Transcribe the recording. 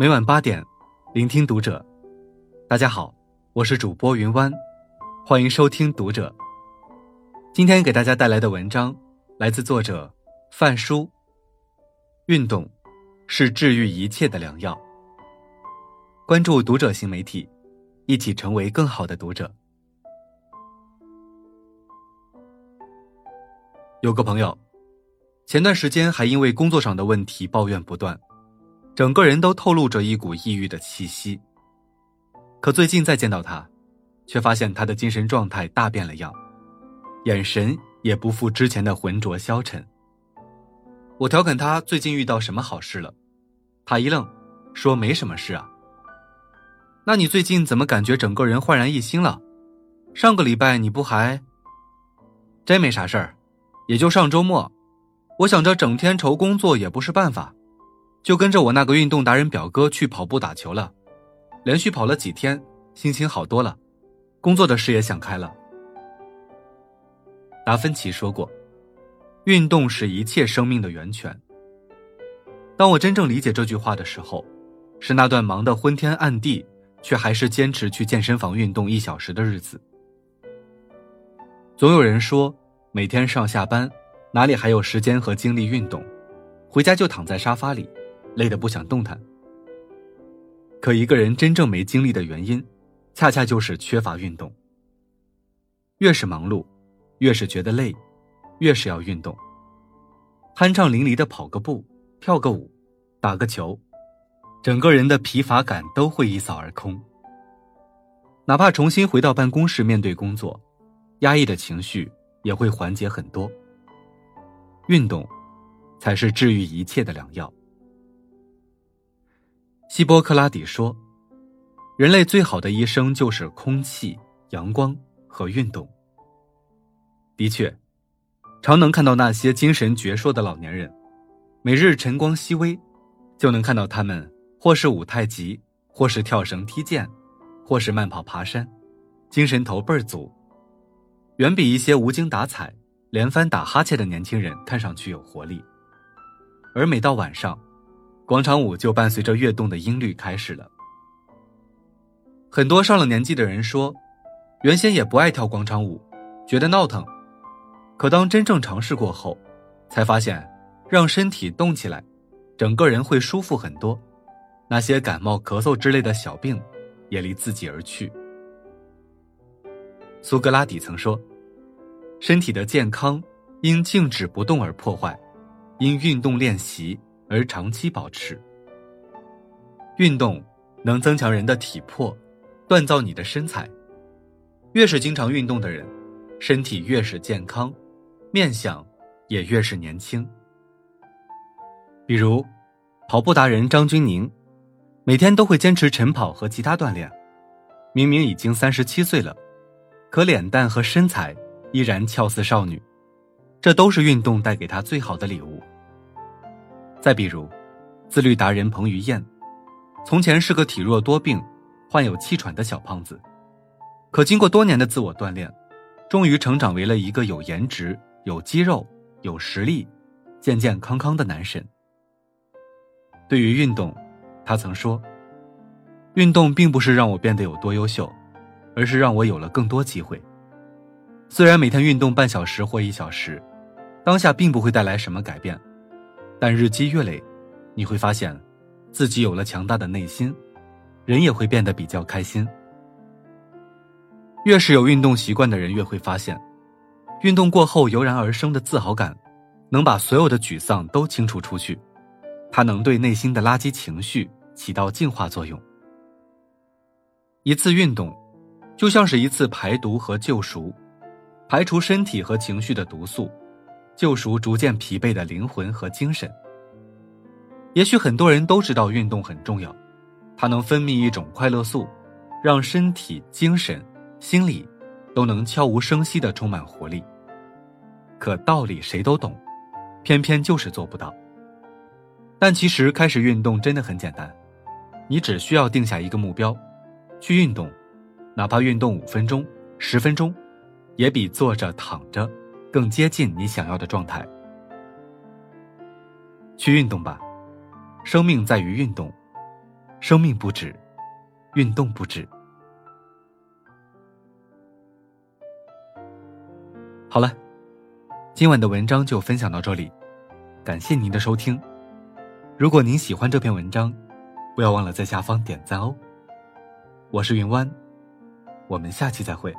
每晚八点，聆听读者。大家好，我是主播云湾，欢迎收听读者。今天给大家带来的文章来自作者范书。运动是治愈一切的良药。关注读者新媒体，一起成为更好的读者。有个朋友，前段时间还因为工作上的问题抱怨不断。整个人都透露着一股抑郁的气息。可最近再见到他，却发现他的精神状态大变了样，眼神也不复之前的浑浊消沉。我调侃他最近遇到什么好事了，他一愣，说没什么事啊。那你最近怎么感觉整个人焕然一新了？上个礼拜你不还……真没啥事儿，也就上周末，我想着整天愁工作也不是办法。就跟着我那个运动达人表哥去跑步打球了，连续跑了几天，心情好多了，工作的事也想开了。达芬奇说过：“运动是一切生命的源泉。”当我真正理解这句话的时候，是那段忙得昏天暗地，却还是坚持去健身房运动一小时的日子。总有人说，每天上下班，哪里还有时间和精力运动？回家就躺在沙发里。累得不想动弹。可一个人真正没精力的原因，恰恰就是缺乏运动。越是忙碌，越是觉得累，越是要运动。酣畅淋漓的跑个步、跳个舞、打个球，整个人的疲乏感都会一扫而空。哪怕重新回到办公室面对工作，压抑的情绪也会缓解很多。运动，才是治愈一切的良药。希波克拉底说：“人类最好的医生就是空气、阳光和运动。”的确，常能看到那些精神矍铄的老年人，每日晨光熹微，就能看到他们或是舞太极，或是跳绳踢毽，或是慢跑爬山，精神头倍儿足，远比一些无精打采、连番打哈欠的年轻人看上去有活力。而每到晚上，广场舞就伴随着跃动的音律开始了。很多上了年纪的人说，原先也不爱跳广场舞，觉得闹腾。可当真正尝试过后，才发现，让身体动起来，整个人会舒服很多。那些感冒、咳嗽之类的小病，也离自己而去。苏格拉底曾说：“身体的健康因静止不动而破坏，因运动练习。”而长期保持运动，能增强人的体魄，锻造你的身材。越是经常运动的人，身体越是健康，面相也越是年轻。比如，跑步达人张钧宁，每天都会坚持晨跑和其他锻炼。明明已经三十七岁了，可脸蛋和身材依然俏似少女，这都是运动带给他最好的礼物。再比如，自律达人彭于晏，从前是个体弱多病、患有气喘的小胖子，可经过多年的自我锻炼，终于成长为了一个有颜值、有肌肉、有实力、健健康康的男神。对于运动，他曾说：“运动并不是让我变得有多优秀，而是让我有了更多机会。虽然每天运动半小时或一小时，当下并不会带来什么改变。”但日积月累，你会发现，自己有了强大的内心，人也会变得比较开心。越是有运动习惯的人，越会发现，运动过后油然而生的自豪感，能把所有的沮丧都清除出去，它能对内心的垃圾情绪起到净化作用。一次运动，就像是一次排毒和救赎，排除身体和情绪的毒素。救赎逐渐疲惫的灵魂和精神。也许很多人都知道运动很重要，它能分泌一种快乐素，让身体、精神、心理都能悄无声息的充满活力。可道理谁都懂，偏偏就是做不到。但其实开始运动真的很简单，你只需要定下一个目标，去运动，哪怕运动五分钟、十分钟，也比坐着躺着。更接近你想要的状态。去运动吧，生命在于运动。生命不止，运动不止。好了，今晚的文章就分享到这里，感谢您的收听。如果您喜欢这篇文章，不要忘了在下方点赞哦。我是云湾，我们下期再会。